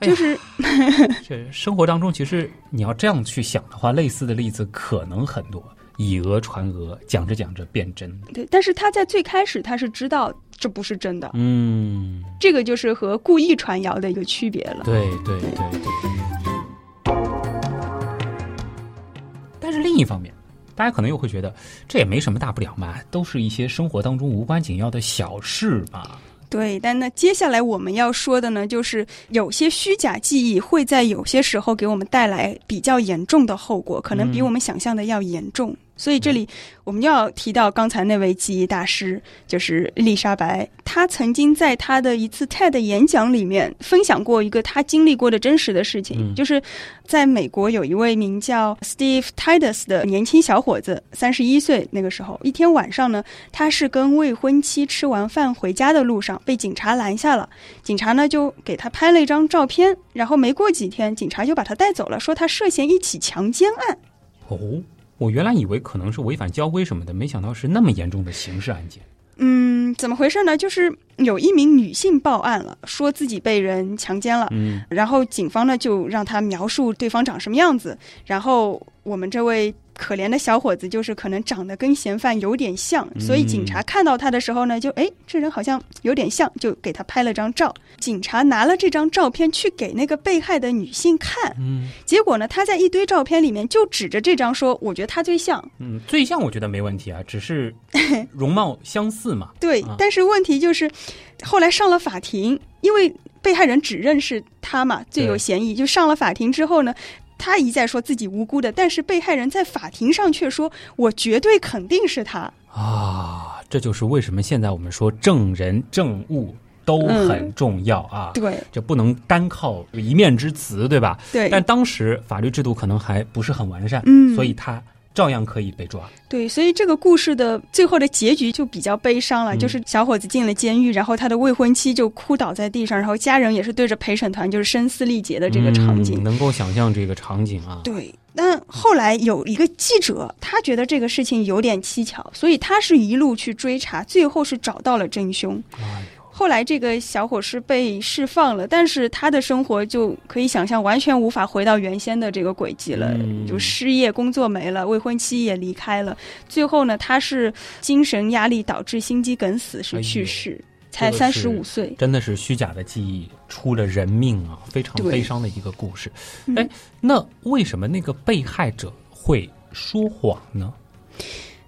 就是 <laughs> 这生活当中，其实你要这样去想的话，类似的例子可能很多。以讹传讹，讲着讲着变真。对，但是他在最开始他是知道这不是真的，嗯，这个就是和故意传谣的一个区别了。对对对对。但是另一方面，大家可能又会觉得这也没什么大不了嘛，都是一些生活当中无关紧要的小事嘛。对，但那接下来我们要说的呢，就是有些虚假记忆会在有些时候给我们带来比较严重的后果，可能比嗯我们想象的要严重。所以这里我们就要提到刚才那位记忆大师，就是丽莎白。她曾经在她的一次 TED 演讲里面分享过一个她经历过的真实的事情，嗯就是在美国有一位名叫 Steve Titus 的年轻小伙子，三十一岁那个时候，一天晚上呢，他是跟未婚妻吃完饭回家的路上被警察拦下了，警察呢就给他拍了一张照片，然后没过几天，警察就把他带走了，说他涉嫌一起强奸案。哦，我原来以为可能是违反交规什么的，没想到是那么严重的刑事案件。嗯，怎么回事呢？就是有一名女性报案了，说自己被人强奸了，嗯然后警方呢就让她描述对方长什么样子，然后我们这位可怜的小伙子就是可能长得跟嫌犯有点像，所以警察看到他的时候呢，就哎这人好像有点像，就给他拍了张照。警察拿了这张照片去给那个被害的女性看，嗯结果呢他在一堆照片里面就指着这张说，我觉得他最像。嗯，最像我觉得没问题啊，只是容貌相似嘛。<laughs> 对啊，但是问题就是，后来上了法庭，因为被害人只认识他嘛，最有嫌疑。就上了法庭之后呢，他一再说自己无辜的，但是被害人在法庭上却说：“我绝对肯定是他。啊，这就是为什么现在我们说证人证物都很重要啊。对这不能单靠一面之词，对吧？对但当时法律制度可能还不是很完善，嗯所以他照样可以被抓。对，所以这个故事的最后的结局就比较悲伤了，嗯就是小伙子进了监狱，然后他的未婚妻就哭倒在地上，然后家人也是对着陪审团就是声嘶力竭的这个场景。嗯能够想象这个场景啊。对，但后来有一个记者，他觉得这个事情有点蹊跷，所以他是一路去追查，最后是找到了真凶。后来这个小伙是被释放了，但是他的生活就可以想象完全无法回到原先的这个轨迹了，嗯就失业，工作没了，未婚妻也离开了，最后呢，他是精神压力导致心肌梗死是去世，才三十五岁。真的是虚假的记忆出了人命啊，非常悲伤的一个故事。嗯哎，那为什么那个被害者会说谎呢？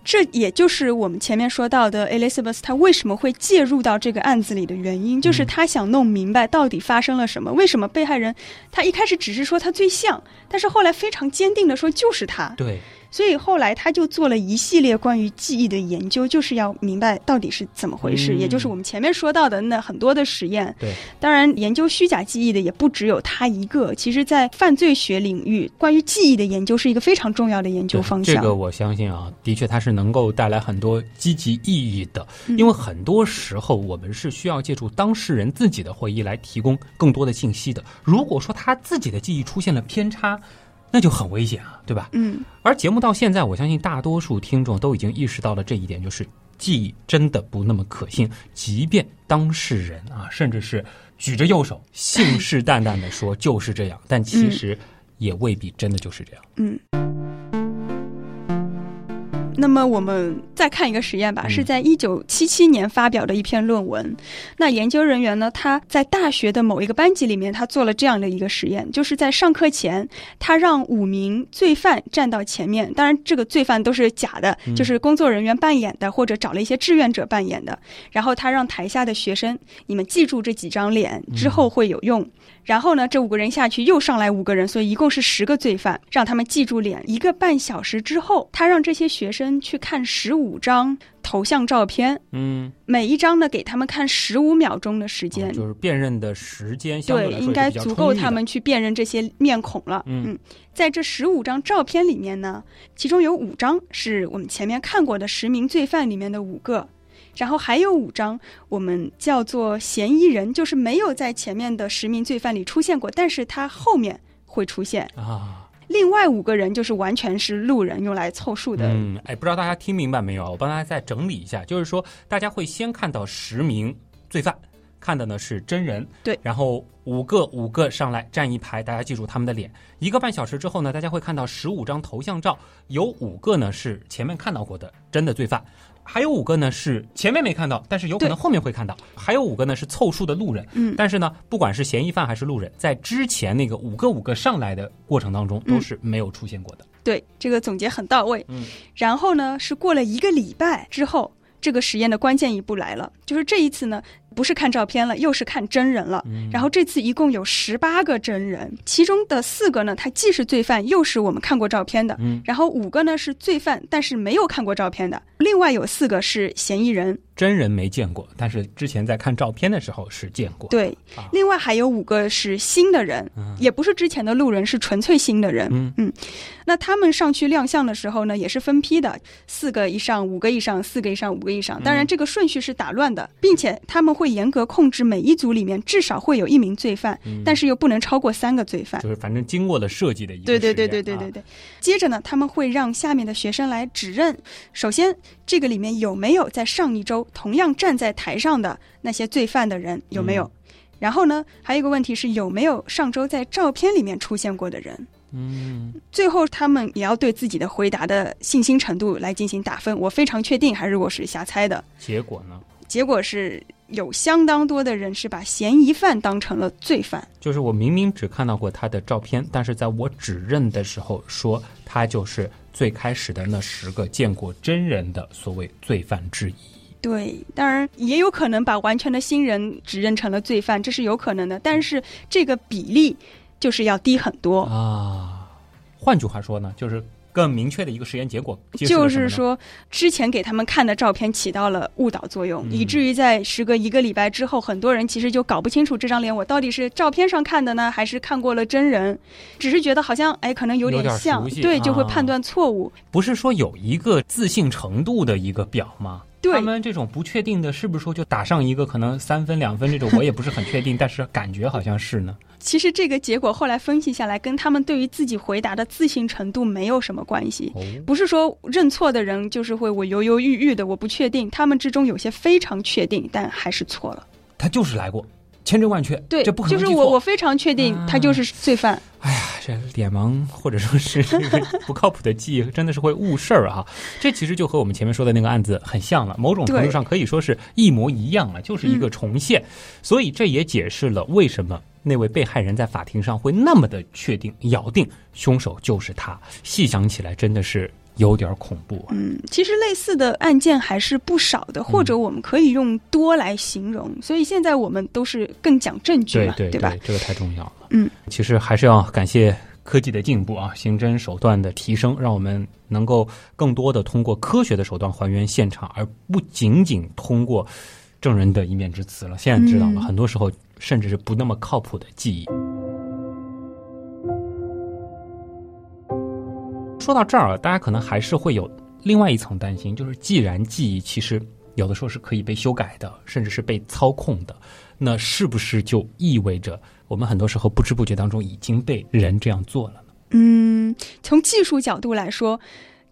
这也就是我们前面说到的 Elizabeth 她为什么会介入到这个案子里的原因，就是她想弄明白到底发生了什么。为什么被害人她一开始只是说她最像，但是后来非常坚定的说就是她。对，所以后来他就做了一系列关于记忆的研究，就是要明白到底是怎么回事，嗯也就是我们前面说到的那很多的实验。对，当然研究虚假记忆的也不只有他一个，其实在犯罪学领域，关于记忆的研究是一个非常重要的研究方向。这个我相信啊，的确它是能够带来很多积极意义的，嗯因为很多时候我们是需要借助当事人自己的回忆来提供更多的信息的。如果说他自己的记忆出现了偏差，那就很危险啊，对吧？嗯，而节目到现在，我相信大多数听众都已经意识到了这一点，就是记忆真的不那么可信。即便当事人啊，甚至是举着右手信誓旦旦的说就是这样，但其实也未必真的就是这样。嗯。那么我们再看一个实验吧，嗯是在一九七七年发表的一篇论文。那研究人员呢，他在大学的某一个班级里面，他做了这样的一个实验，就是在上课前，他让五名罪犯站到前面，当然这个罪犯都是假的，嗯就是工作人员扮演的，或者找了一些志愿者扮演的。然后他让台下的学生，你们记住这几张脸，之后会有用。然后呢，这五个人下去又上来五个人，所以一共是十个罪犯，让他们记住脸。一个半小时之后，他让这些学生去看十五张头像照片，嗯，每一张呢给他们看十五秒钟的时间。就是辨认的时间相对对，应该足够他们去辨认这些面孔了。嗯在这十五张照片里面呢，其中有五张是我们前面看过的十名罪犯里面的五个，然后还有五张我们叫做嫌疑人，就是没有在前面的十名罪犯里出现过，但是他后面会出现。啊。另外五个人就是完全是路人用来凑数的。嗯，哎，不知道大家听明白没有啊？我帮大家再整理一下，就是说，大家会先看到十名罪犯，看的呢是真人，对然后五个五个上来站一排，大家记住他们的脸。一个半小时之后呢，大家会看到十五张头像照，有五个呢是前面看到过的真的罪犯，还有五个呢是前面没看到，但是有可能后面会看到，还有五个呢是凑数的路人。嗯但是呢，不管是嫌疑犯还是路人，在之前那个五个五个上来的过程当中，都嗯是没有出现过的。对，这个总结很到位。嗯，然后呢，是过了一个礼拜之后，这个实验的关键一步来了，就是这一次呢，不是看照片了，又是看真人了。嗯然后这次一共有十八个真人，其中的四个呢，他既是罪犯，又是我们看过照片的。嗯，然后五个呢是罪犯，但是没有看过照片的，另外有四个是嫌疑人。真人没见过，但是之前在看照片的时候是见过。对啊，另外还有五个是新的人，嗯也不是之前的路人，是纯粹新的人。嗯嗯那他们上去亮相的时候呢，也是分批的，四个以上、五个以上、四个以上、五个以上。当然，这个顺序是打乱的，并且他们会严格控制每一组里面至少会有一名罪犯，嗯但是又不能超过三个罪犯。就是反正经过了设计的一个对对对对对对对。接着呢，他们会让下面的学生来指认，首先这个里面有没有在上一周同样站在台上的那些罪犯的人有没有？嗯然后呢，还有一个问题是有没有上周在照片里面出现过的人？嗯最后，他们也要对自己的回答的信心程度来进行打分。我非常确定，还是我是瞎猜的？结果呢，结果是有相当多的人是把嫌疑犯当成了罪犯。就是我明明只看到过他的照片，但是在我指认的时候说他就是最开始的那十个见过真人的所谓罪犯之一。对，当然也有可能把完全的新人指认成了罪犯，这是有可能的。但是这个比例就是要低很多。啊，换句话说呢，就是更明确的一个实验结果，就是说，之前给他们看的照片起到了误导作用，嗯以至于在时隔一个礼拜之后，很多人其实就搞不清楚这张脸我到底是照片上看的呢，还是看过了真人，只是觉得好像哎，可能有有点像，对，就会啊判断错误。不是说有一个自信程度的一个表吗？对他们这种不确定的，是不是说就打上一个可能三分两分这种，我也不是很确定，但是感觉好像是呢。其实这个结果后来分析下来，跟他们对于自己回答的自信程度没有什么关系。哦，不是说认错的人就是会我犹犹豫豫的，我不确定。他们之中有些非常确定，但还是错了。他就是来过，千真万确，对，这不可能记错是我我非常确定啊他就是罪犯。哎呀，这脸盲或者说是 <laughs> 不靠谱的记忆，真的是会误事儿啊！这其实就和我们前面说的那个案子很像了，某种程度上可以说是一模一样了，就是一个重现。所以这也解释了为什么那位被害人在法庭上会那么的确定、咬定凶手就是他。细想起来，真的是有点恐怖啊！嗯，其实类似的案件还是不少的，或嗯者我们可以用多来形容。所以现在我们都是更讲证据嘛，对对吧？这个太重要了。嗯，其实还是要感谢科技的进步啊，刑侦手段的提升，让我们能够更多的通过科学的手段还原现场，而不仅仅通过证人的一面之词了。现在知道了，嗯很多时候甚至是不那么靠谱的记忆。说到这儿，大家可能还是会有另外一层担心，就是既然记忆其实有的时候是可以被修改的，甚至是被操控的，那是不是就意味着我们很多时候不知不觉当中已经被人这样做了呢？嗯，从技术角度来说。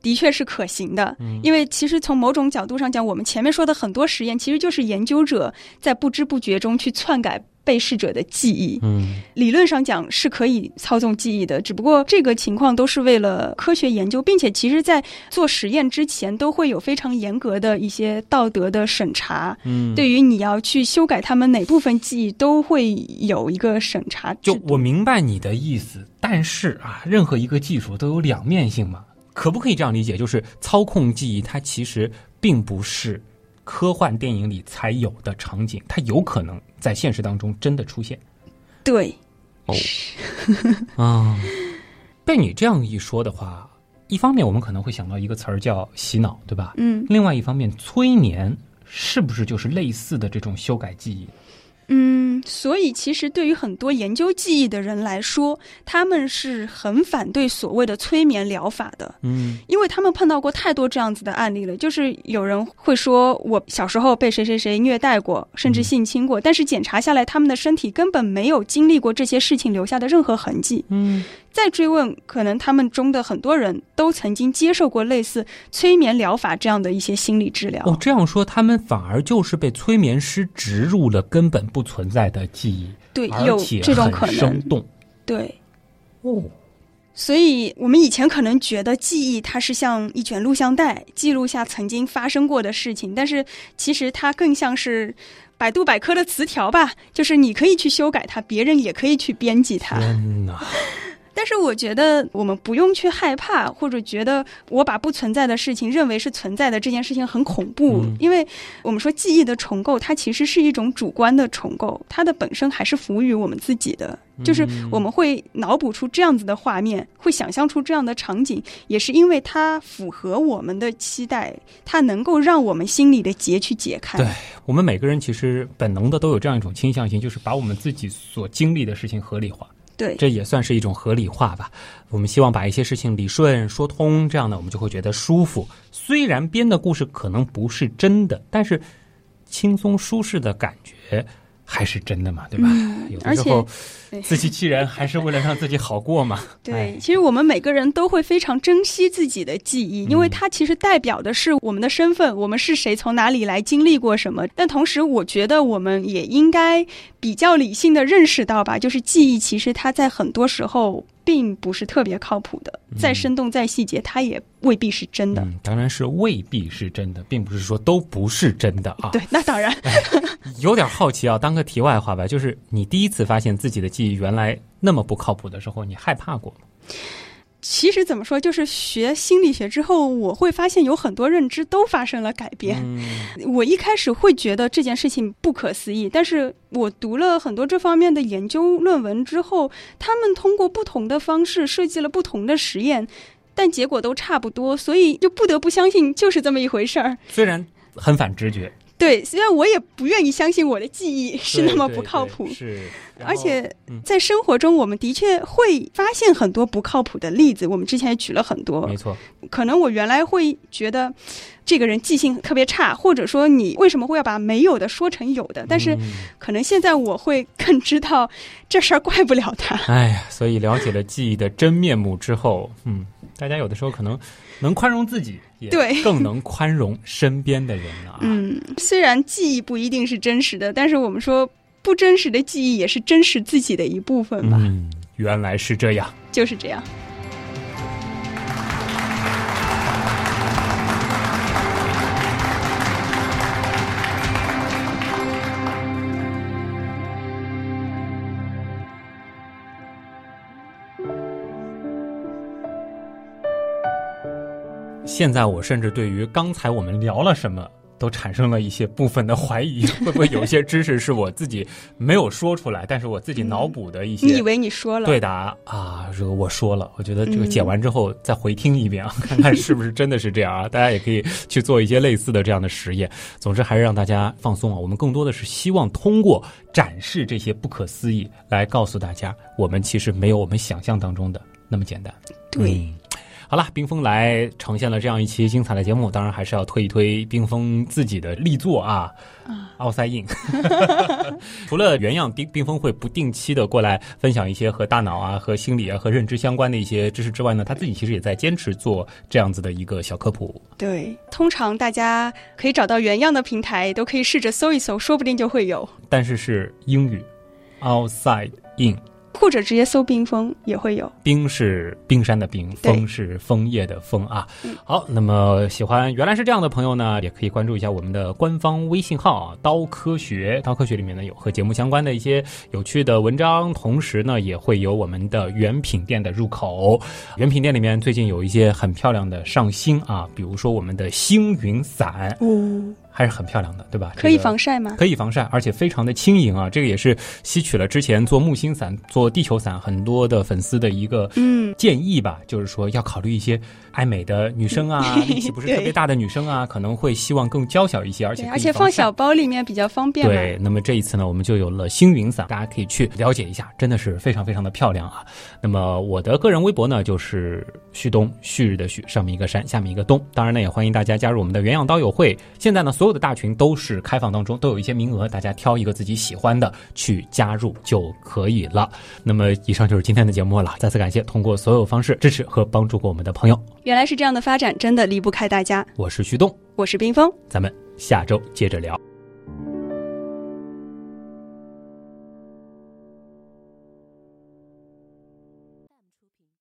的确是可行的，嗯因为其实从某种角度上讲，我们前面说的很多实验，其实就是研究者在不知不觉中去篡改被试者的记忆。嗯理论上讲是可以操纵记忆的，只不过这个情况都是为了科学研究，并且其实在做实验之前都会有非常严格的一些道德的审查。嗯，对于你要去修改他们哪部分记忆，都会有一个审查就。我明白你的意思，但是啊，任何一个技术都有两面性嘛，可不可以这样理解？就是操控记忆，它其实并不是科幻电影里才有的场景，它有可能在现实当中真的出现。对，哦，<laughs> 啊，被你这样一说的话，一方面我们可能会想到一个词儿叫洗脑，对吧？嗯另外一方面，催眠是不是就是类似的这种修改记忆？嗯，所以其实对于很多研究记忆的人来说，他们是很反对所谓的催眠疗法的。嗯因为他们碰到过太多这样子的案例了，就是有人会说我小时候被谁谁谁虐待过，甚至性侵过，但是检查下来，他们的身体根本没有经历过这些事情留下的任何痕迹。嗯再追问，可能他们中的很多人都曾经接受过类似催眠疗法这样的一些心理治疗。哦，这样说，他们反而就是被催眠师植入了根本不存在的记忆，对，有这种可能生。动。对，哦，所以我们以前可能觉得记忆它是像一卷录像带，记录下曾经发生过的事情，但是其实它更像是百度百科的词条吧，就是你可以去修改它，别人也可以去编辑它。天哪！但是我觉得我们不用去害怕，或者觉得我把不存在的事情认为是存在的这件事情很恐怖，嗯因为我们说记忆的重构，它其实是一种主观的重构，它的本身还是服务于我们自己的。就是我们会脑补出这样子的画面，会想象出这样的场景，也是因为它符合我们的期待，它能够让我们心里的结去解开。对我们每个人其实本能的都有这样一种倾向性，就是把我们自己所经历的事情合理化，对这也算是一种合理化吧。我们希望把一些事情理顺说通，这样呢，我们就会觉得舒服。虽然编的故事可能不是真的，但是轻松舒适的感觉还是真的嘛，对吧？有时候自欺欺人，还是为了让自己好过嘛。<laughs> 对，哎其实我们每个人都会非常珍惜自己的记忆，因为它其实代表的是我们的身份，我们是谁，从哪里来，经历过什么。但同时，我觉得我们也应该比较理性的认识到吧，就是记忆其实它在很多时候并不是特别靠谱的，再生动再细节，它也未必是真的。嗯，当然是未必是真的，并不是说都不是真的啊。对，那当然，<laughs> 有点好奇啊，当个题外话吧，就是你第一次发现自己的记忆原来那么不靠谱的时候，你害怕过吗？其实怎么说，就是学心理学之后，我会发现有很多认知都发生了改变。嗯 <laughs> 我一开始会觉得这件事情不可思议，但是我读了很多这方面的研究论文之后，他们通过不同的方式设计了不同的实验，但结果都差不多，所以就不得不相信就是这么一回事儿。虽然很反直觉，对，虽然我也不愿意相信我的记忆是那么不靠谱对，是，而且嗯在生活中，我们的确会发现很多不靠谱的例子。我们之前也举了很多没，错，可能我原来会觉得这个人记性特别差，或者说你为什么会要把没有的说成有的？但是嗯可能现在我会更知道这事儿怪不了他。哎呀，所以了解了记忆的真面目之后，嗯，大家有的时候可能能宽容自己，也对更能宽容身边的人啊。嗯，虽然记忆不一定是真实的，但是我们说不真实的记忆也是真实自己的一部分吧，嗯，原来是这样。就是这样。现在我甚至对于刚才我们聊了什么。都产生了一些部分的怀疑，<laughs> 会不会有一些知识是我自己没有说出来，但是我自己脑补的一些？你以为你说了？对答啊，这个我说了，我觉得这个嗯剪完之后再回听一遍啊，<laughs> 看看是不是真的是这样啊。大家也可以去做一些类似的这样的实验。总之还是让大家放松啊。我们更多的是希望通过展示这些不可思议，来告诉大家，我们其实没有我们想象当中的那么简单。对嗯好了，冰峰来呈现了这样一期精彩的节目，当然还是要推一推冰峰自己的力作啊，奥赛印。<laughs> 除了原样，冰冰峰会不定期的过来分享一些和大脑啊、和心理啊、和认知相关的一些知识之外呢，他自己其实也在坚持做这样子的一个小科普。对，通常大家可以找到原样的平台，都可以试着搜一搜，说不定就会有，但是是英语，outside in。或者直接搜冰封也会有。冰是冰山的冰，对枫是枫叶的枫啊嗯。好，那么喜欢原来是这样的朋友呢，也可以关注一下我们的官方微信号啊，刀科学。刀科学里面呢有和节目相关的一些有趣的文章，同时呢也会有我们的原品店的入口。原品店里面最近有一些很漂亮的上新啊，比如说我们的星云伞，哦，还是很漂亮的，对吧？可以防晒吗？可以防晒，而且非常的轻盈啊！这个也是吸取了之前做木星伞、做地球伞很多的粉丝的一个嗯，建议吧，就是说要考虑一些爱美的女生啊，<laughs> 力气不是特别大的女生啊，可能会希望更娇小一些，而且而且放小包里面比较方便。对，那么这一次呢，我们就有了星云伞，大家可以去了解一下，真的是非常非常的漂亮啊。那么我的个人微博呢，就是旭东，旭日的旭，上面一个山，下面一个东。当然呢，也欢迎大家加入我们的原样刀友会。现在呢，所有的大群都是开放当中，都有一些名额，大家挑一个自己喜欢的去加入就可以了。那么以上就是今天的节目了，再次感谢通过所有方式支持和帮助过我们的朋友。原来是这样的发展，真的离不开大家。我是旭东，我是冰峰，咱们下周接着聊。